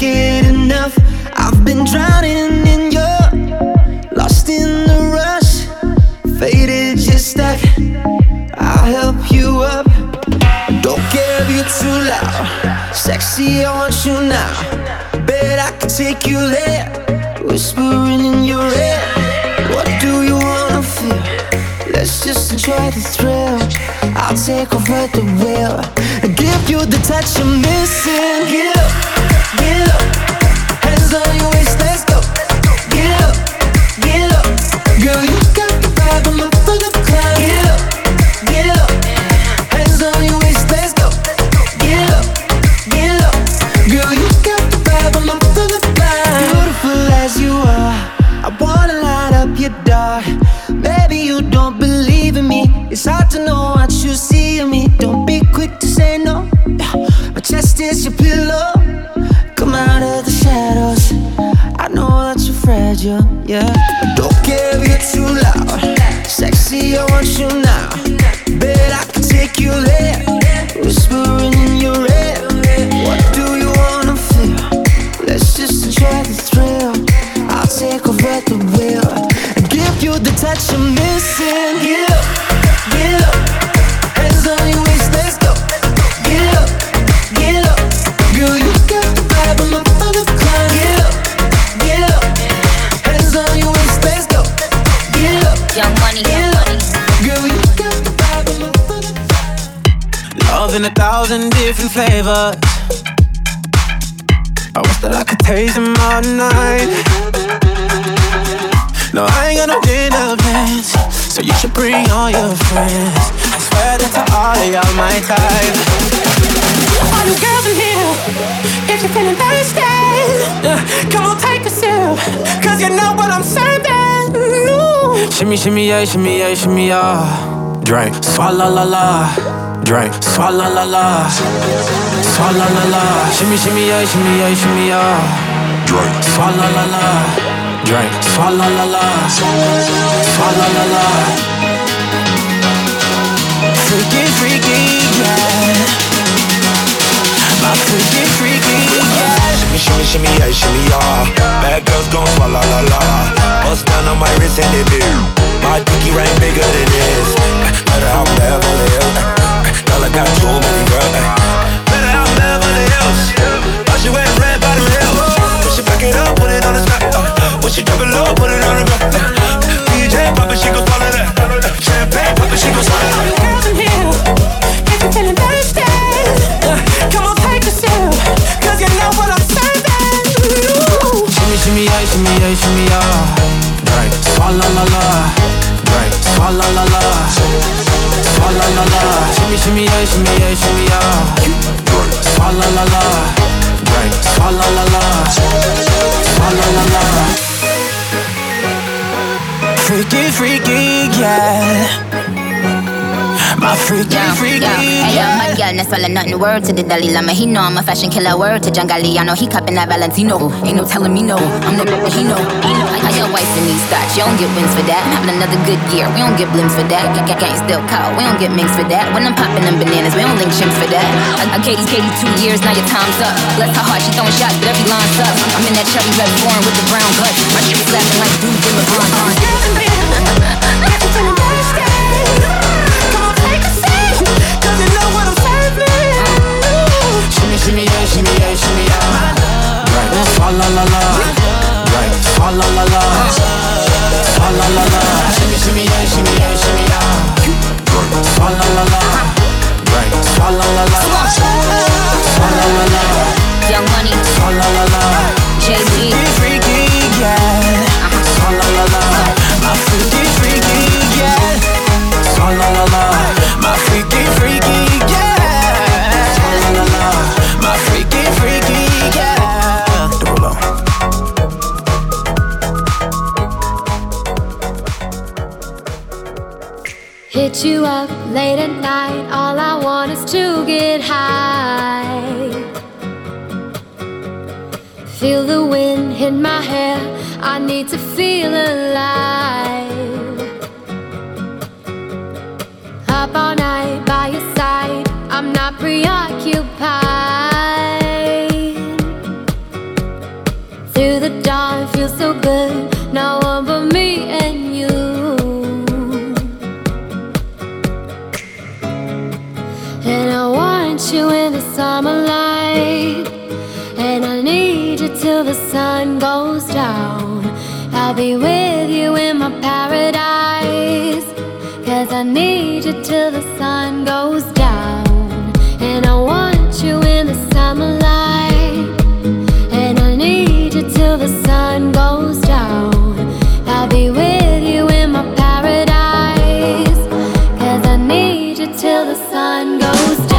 Get enough. I've been drowning in your, lost in the rush, faded, just stuck. I'll help you up. Don't care if you're too loud. Sexy, I want you now. Bet I can take you there. Whispering in your ear. What do you feel? Let's just enjoy the thrill. I'll take over the wheel and give you the touch you're missing. Get up. flavors. Friends. I swear that to all of y'all my type. All you girls in here, if you're feeling thirsty, uh, come on take a sip, cause you know what I'm serving. Ooh. Shimmy, shimmy, yeah, shimmy, yeah, shimmy, yeah. Drink, swalla la la drink. Swalla la la, swalla la la. Shimmy shimmy yeah, shimmy yeah, shimmy yeah. Drink. Swalla la la, drink. Swalla la la, swalla la la. Freaky freaky yeah. My freaky freaky yeah. Shimmy shimmy shimmy yeah, shimmy. Bad girls gon' swalla la la. Bust down on my wrist and it. My bigger than this. Hills. Girl, I got too many girls. Better she wearing red it up, put it on the spot. Drop it low, put it on the DJ pop it, she gon' swallow that. Champagne pop it, she gon' swallow that. Nothing. Word to the Dalai Lama. He know I'm a fashion killer. Word to Jangali. I know he cupping that Valentino. Ain't no telling me no. I'm the bitch, he know. I got wife in these thoughts. You don't get wins for that. Having another good year. We don't get blimps for that. Gang, still call. We don't get minks for that. When I'm popping them bananas, we don't link chimps for that. I, I Katie's Katie two years. Now your time's up. Bless her heart. She throwing shots, but every line's up. I'm in that cherry red foreign with the brown guts. My shit slapping like dudes in the LeBron. Shimmy yeah, shimmy yeah. Right, swalla la la. la. Right, swalla la la. Swalla la la. la. Shimmy shimmy yeah, shimmy yeah, shimmy yeah. Swalla la la. la. Right, swalla la la. Swalla la la. la. Young Money. Swalla la la. Jay-Z. You up late at night. All I want is to get high. Feel the wind in my hair. I need to feel alive. Up all night by your side. I'm not preoccupied. Through the dawn, feels so good. No one till the sun goes down. I'll be with you in my paradise. Cause I need you till the sun goes down. And I want you in the summer light. And I need you till the sun goes down. I'll be with you in my paradise. Cause I need you till the sun goes down.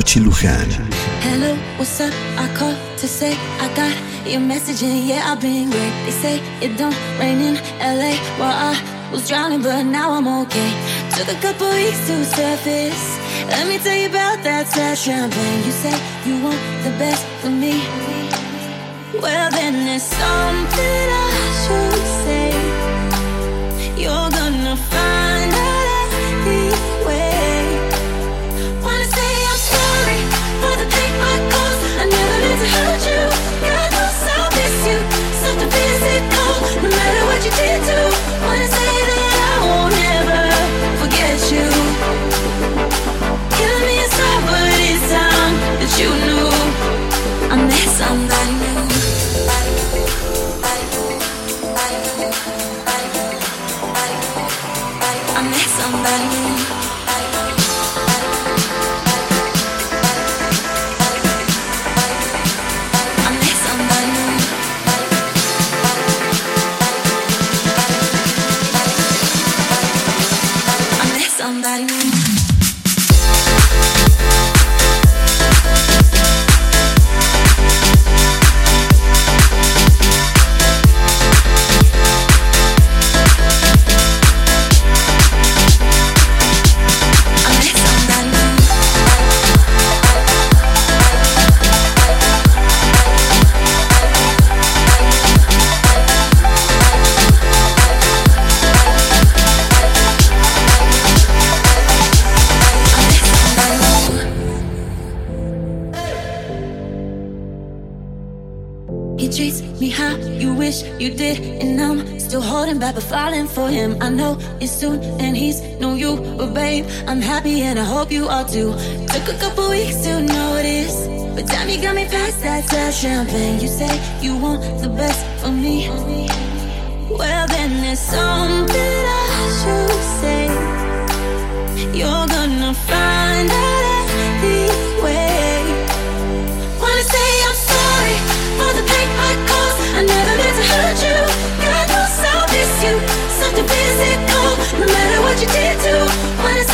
Sochi Luján. Hello, what's up? I called to say I got your message and yeah, I've been great. They say it don't rain in LA. Well, I was drowning, but now I'm okay. Took a couple weeks to surface. Let me tell you about that sad champagne. You say you want the best for me. Well, then there's something falling for him. I know it's soon and he's no you, but babe, I'm happy and I hope you are too. Took a couple weeks to notice, but damn, you got me past that glass champagne. You say you want the best for me. Well, then there's something I should say. You're gonna find out. Physical, no matter what you did to, wanna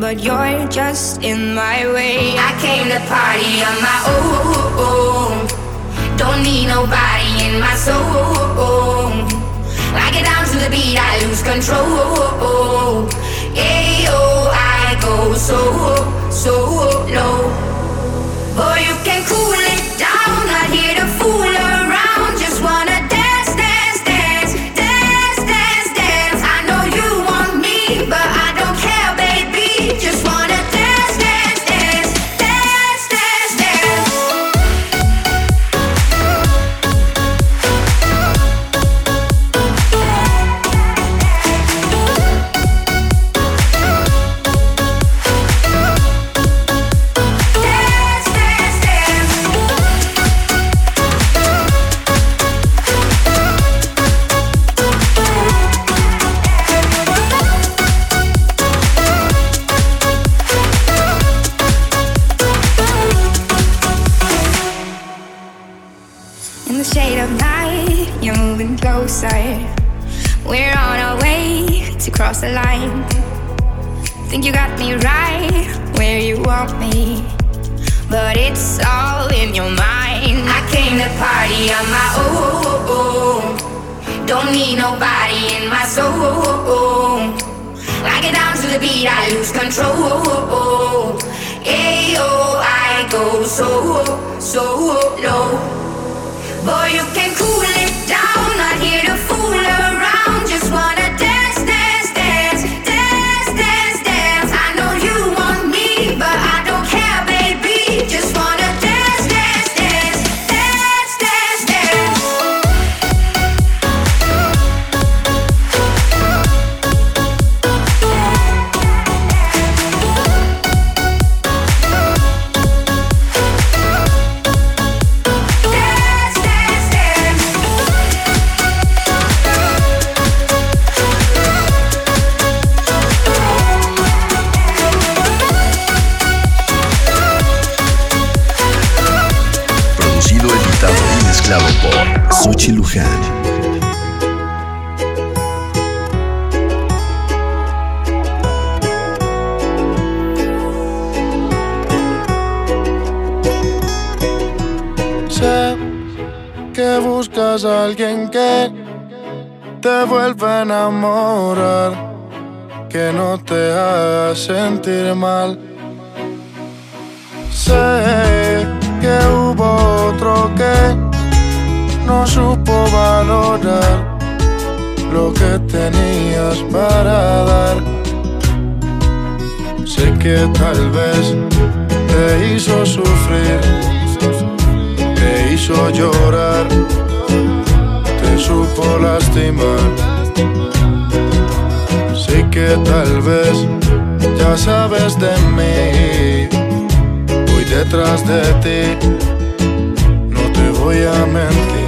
But you're just in my way. I came to party on my own. Don't need nobody in my soul. I get down to the beat, I lose control. Yeah, oh, I go so, so low. Boy, you of you're moving closer. We're on our way to cross the line. Think you got me right where you want me, but it's all in your mind. I came to party on my own. Don't need nobody in my soul. I get down to the beat, I lose control. Ayo, I go so, so low. Boy, you can cool it. Alguien que te vuelva a enamorar, que no te haga sentir mal. No supo valorar lo que tenías para dar. Sé que tal vez te hizo sufrir, te hizo llorar supo lastimar. Sé que tal vez ya sabes de mí. Voy detrás de ti, no te voy a mentir.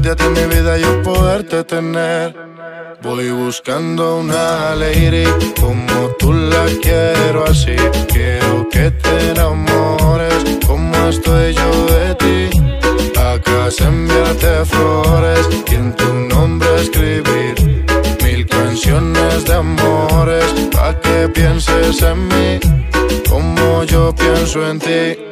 de mi vida yo poderte tener. Voy buscando una lady como tú la quiero así. Quiero que te enamores como estoy yo de ti. Acá se enviarte flores y en tu nombre escribir mil canciones de amores. Pa' que pienses en mí como yo pienso en ti.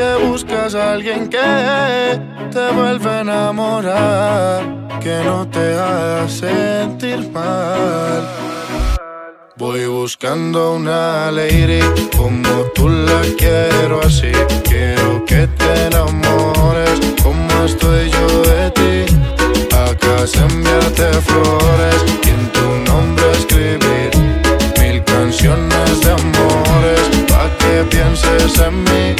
Que buscas a alguien que te vuelva a enamorar que no te haga sentir mal. Voy buscando una lady como tú la quiero así. Quiero que te enamores como estoy yo de ti. Acá se enviarte flores y en tu nombre escribir mil canciones de amores. Pa' que pienses en mí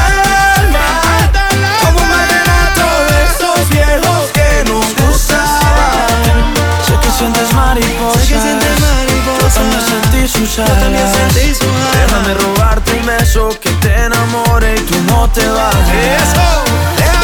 sientes mariposas. Sé que sientes mariposas. Yo también sentí sus Yo también alas. sentí sus alas. Déjame robarte un beso que te enamore y tú no te vayas. Eso. Déjame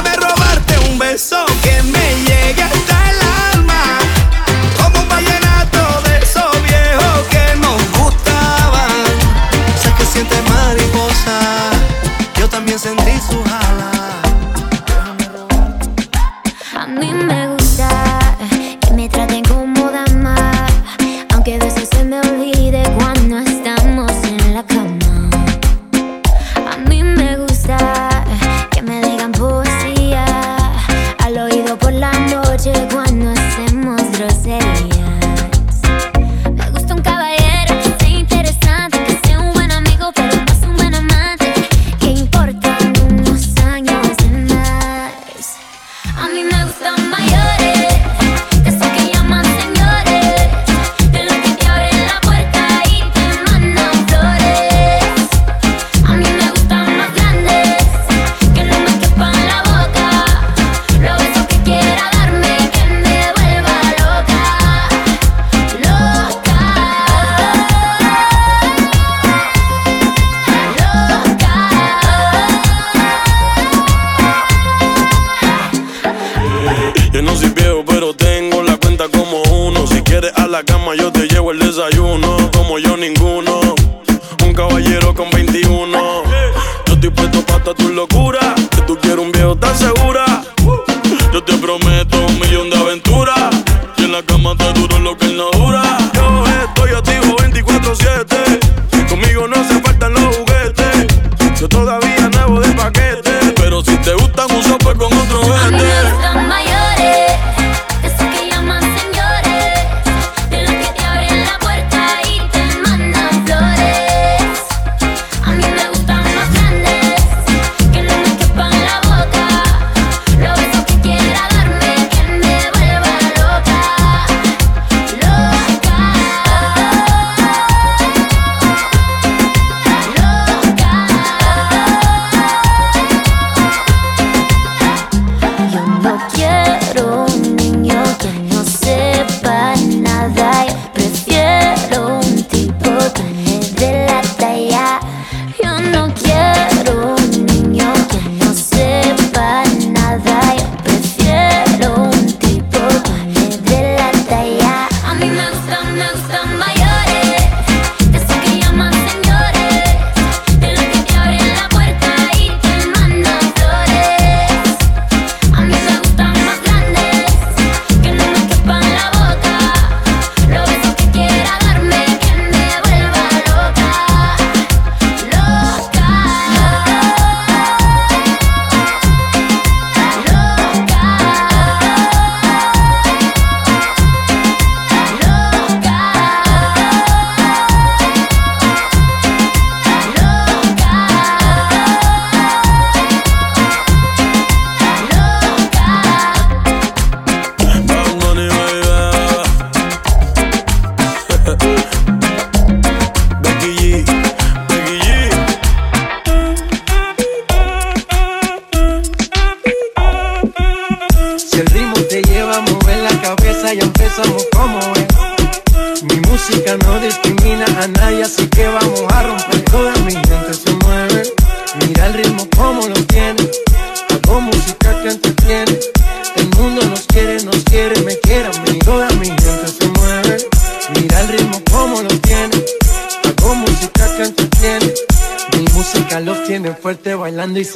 Yo no quiero.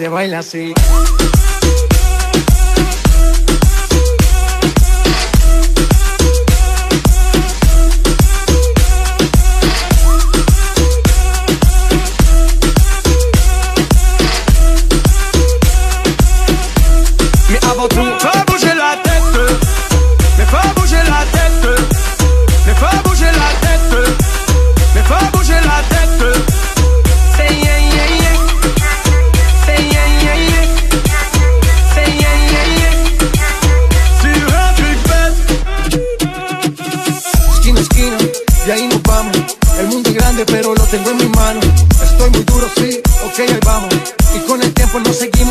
Bailando y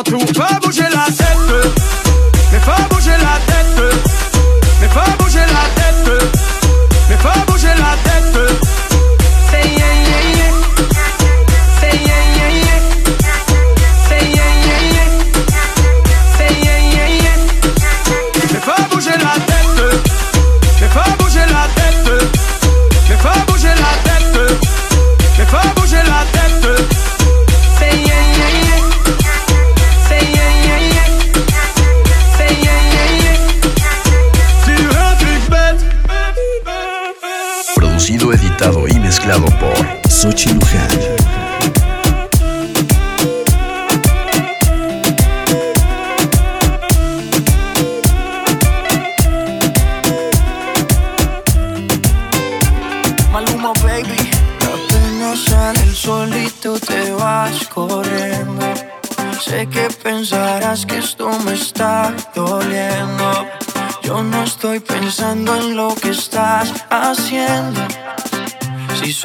avant tout. La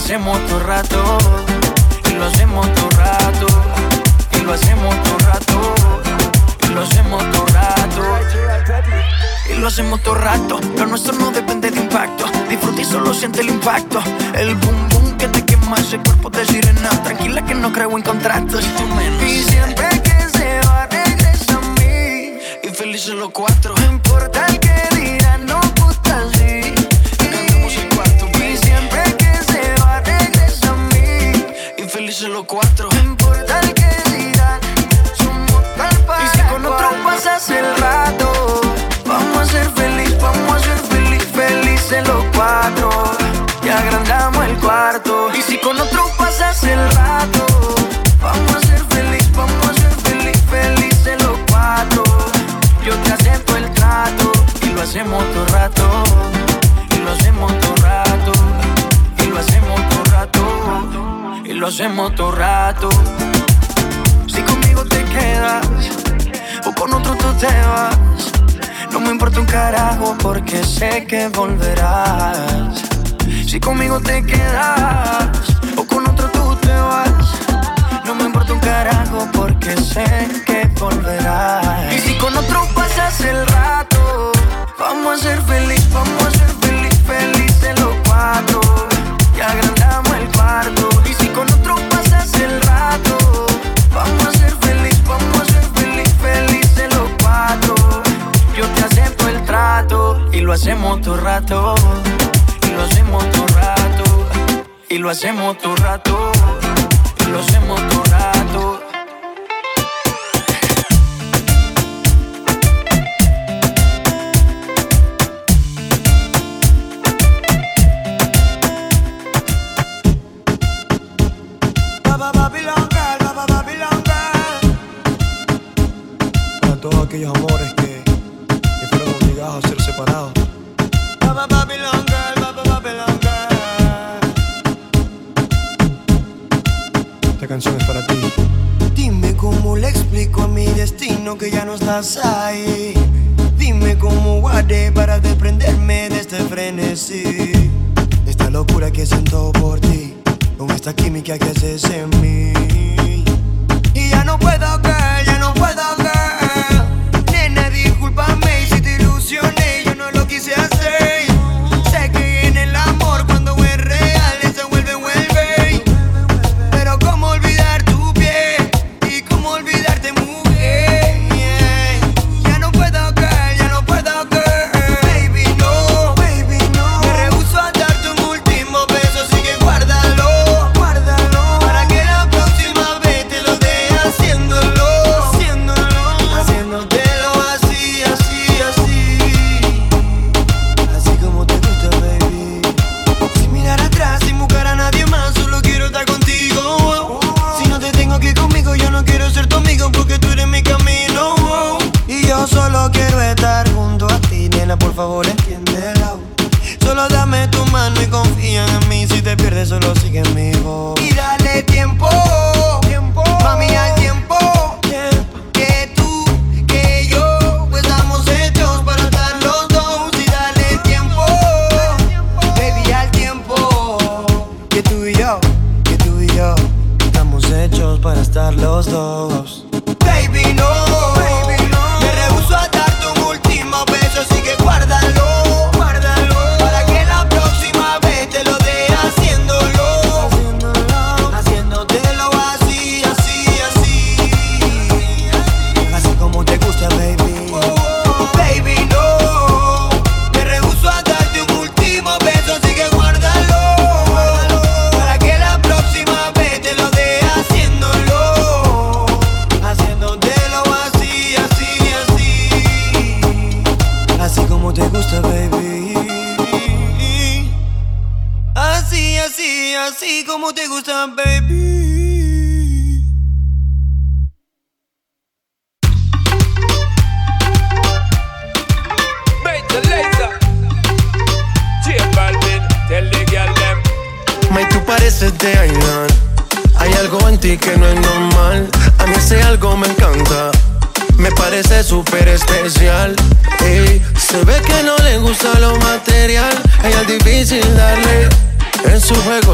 hacemos todo rato. Y lo hacemos todo rato. Y lo hacemos todo rato. Y lo hacemos todo rato. Y lo hacemos todo rato. Lo nuestro no depende de impacto. Disfruta y solo siente el impacto. El boom boom que te quema ese cuerpo de sirena. Tranquila que no creo en contratos. Y siempre que se va, regresa a mí. Y felices los cuatro. No importa el que con otro pasas el rato, vamos a ser feliz, vamos a ser feliz, felices los cuatro. Yo te acepto el trato y lo hacemos todo rato. Y lo hacemos todo rato. Y lo hacemos todo rato. Y lo hacemos todo rato. Si conmigo te quedas o con otro tú te vas. No me importa un carajo porque sé que volverás. Si conmigo te quedas no me importa un carajo porque sé que volverás. Y si con otro pasas el rato, vamos a ser feliz, vamos a ser feliz, felices los cuatro. Y agrandamos el cuarto. Y si con otro pasas el rato, vamos a ser feliz, vamos a ser feliz, felices los cuatro. Yo te acepto el trato y lo hacemos todo rato. Y lo hacemos todo rato. Y lo hacemos todo rato. Lo hacemos todo rato. Baba Babylon Girl, Baba Babylon Girl. Para todos aquellos amores que, que fueron obligados a ser separados. Canción es para ti. Dime cómo le explico a mi destino que ya no estás ahí. Dime cómo guardé para desprenderme de este frenesí. Esta locura que siento por ti. Con esta química que haces en mí. Y ya no puedo, girl, ya no puedo, girl. Nena, discúlpame si te ilusioné.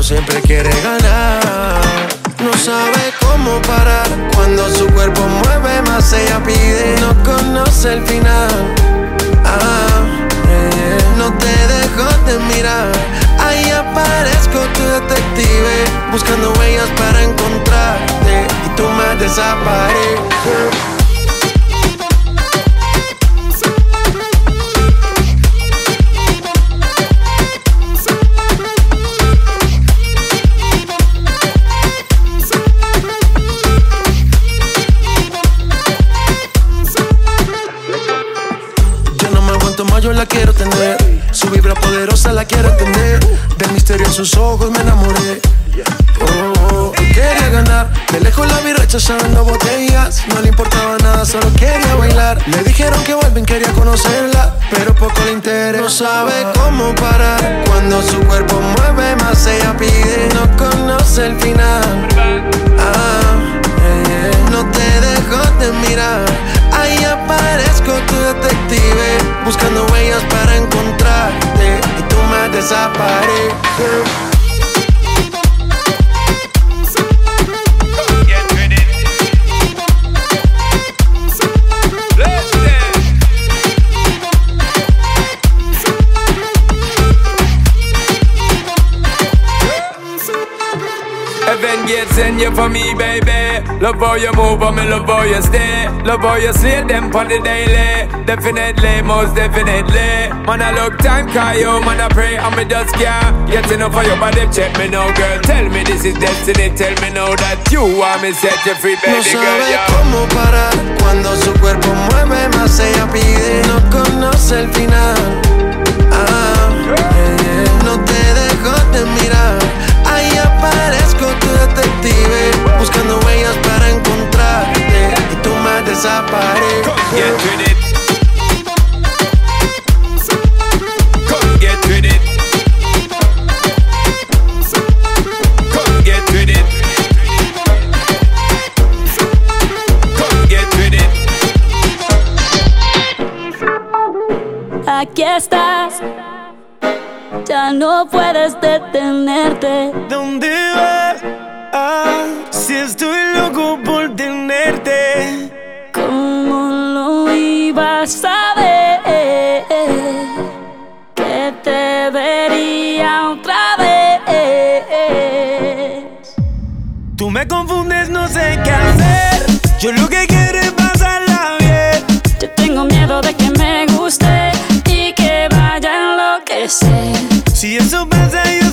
Siempre quiere ganar. No sabe yo la quiero tener. Su vibra poderosa la quiero entender. Del misterio en sus ojos me enamoré. Oh, oh, quería ganar. De lejos la vi rechazando botellas. No le importaba nada, solo quería bailar. Le dijeron que vuelven, quería conocerla. Pero poco le interesa. No sabe cómo parar. Cuando su cuerpo mueve más, ella pide. No conoce el final. Ah, no te dejo de mirar. Ahí aparezco tu detective. Buscando huellas para encontrarte. Y tú me desapareces. Heaven gates in you for baby. Love how you move, and me love how you stay. Love how you slay them on the daily. Definitely, most definitely. Man, I look time, call you, man, I pray, and me just can't get enough for your body. Check me now, girl. Tell me this is destiny. Tell me now that you want me set you free, baby no sabe girl. Yeah. cómo parar cuando su cuerpo mueve más ella pide. No conoce el final. Ah, yeah, yeah. No te dejo de mirar. Ahí aparezco tu detective buscando huellas para encontrarte y tú me desapareces. Get with it. Come get with it. Come get with it. Come get with it. Aquí estás, ya no puedes detenerte. ¿Dónde vas? Ah, estoy loco por tenerte. ¿Cómo lo ibas a ver? Que te vería otra vez. Tú me confundes, no sé qué hacer. Yo lo que quiero es pasarla bien. Yo tengo miedo de que me guste y que vaya a enloquecer. Si eso pasa, yo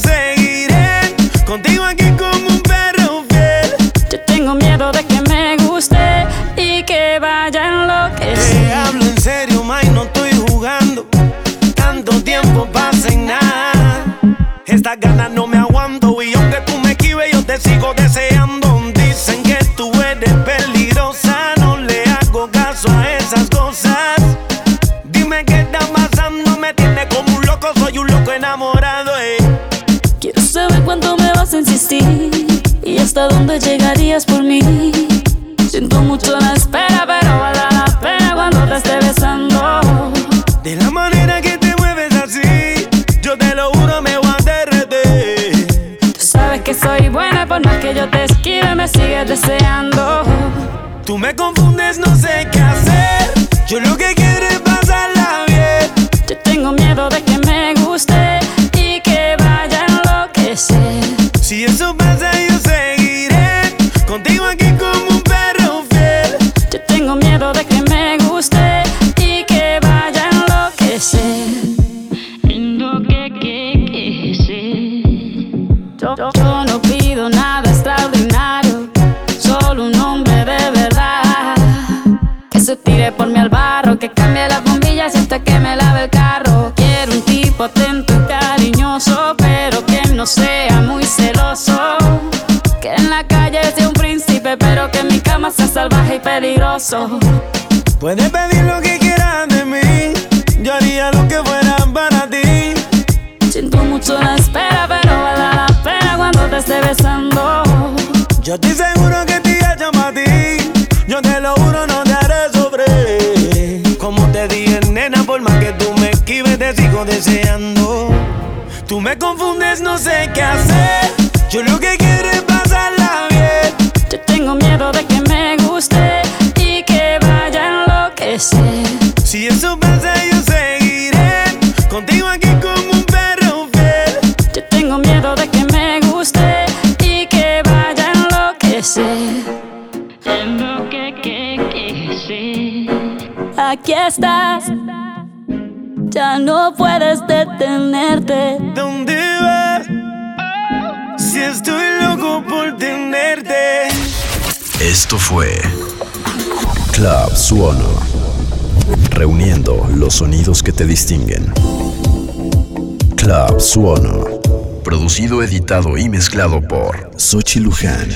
Estas ganas no me aguanto y aunque tú me esquives, yo te sigo deseando. Dicen que tú eres peligrosa, no le hago caso a esas cosas. Dime qué está pasando, me tiene como un loco, soy un loco enamorado. Eh. Quiero saber cuánto me vas a insistir y hasta dónde llegarías por mí. Siento mucho la espera, pero la me sigues deseando. Tú me confundes, no sé qué hacer. Yo lo que quiero Puedes detenerte. ¿Dónde vas? Si estoy loco por tenerte. Esto fue Club Suono, reuniendo los sonidos que te distinguen. Club Suono, producido, editado y mezclado por Sochi Luján.